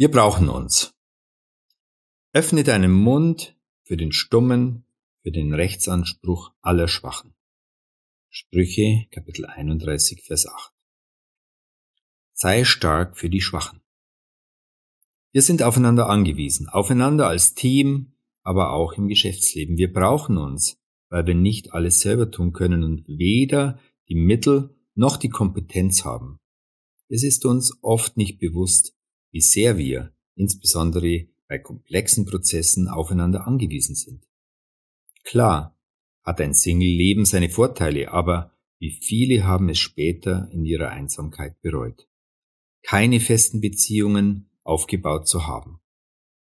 Wir brauchen uns. Öffne deinen Mund für den Stummen, für den Rechtsanspruch aller Schwachen. Sprüche Kapitel 31 Vers 8. Sei stark für die Schwachen. Wir sind aufeinander angewiesen, aufeinander als Team, aber auch im Geschäftsleben. Wir brauchen uns, weil wir nicht alles selber tun können und weder die Mittel noch die Kompetenz haben. Es ist uns oft nicht bewusst, wie sehr wir, insbesondere bei komplexen Prozessen, aufeinander angewiesen sind. Klar hat ein Single-Leben seine Vorteile, aber wie viele haben es später in ihrer Einsamkeit bereut. Keine festen Beziehungen aufgebaut zu haben.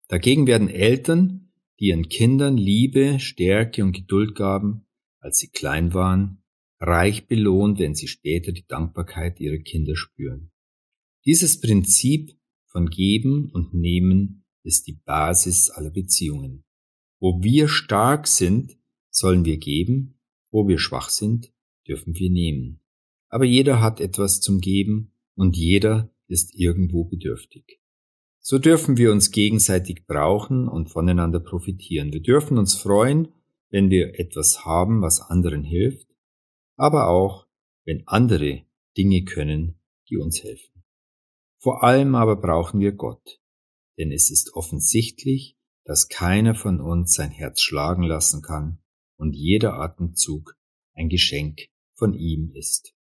Dagegen werden Eltern, die ihren Kindern Liebe, Stärke und Geduld gaben, als sie klein waren, reich belohnt, wenn sie später die Dankbarkeit ihrer Kinder spüren. Dieses Prinzip von Geben und Nehmen ist die Basis aller Beziehungen. Wo wir stark sind, sollen wir geben, wo wir schwach sind, dürfen wir nehmen. Aber jeder hat etwas zum Geben und jeder ist irgendwo bedürftig. So dürfen wir uns gegenseitig brauchen und voneinander profitieren. Wir dürfen uns freuen, wenn wir etwas haben, was anderen hilft, aber auch, wenn andere Dinge können, die uns helfen. Vor allem aber brauchen wir Gott, denn es ist offensichtlich, dass keiner von uns sein Herz schlagen lassen kann und jeder Atemzug ein Geschenk von ihm ist.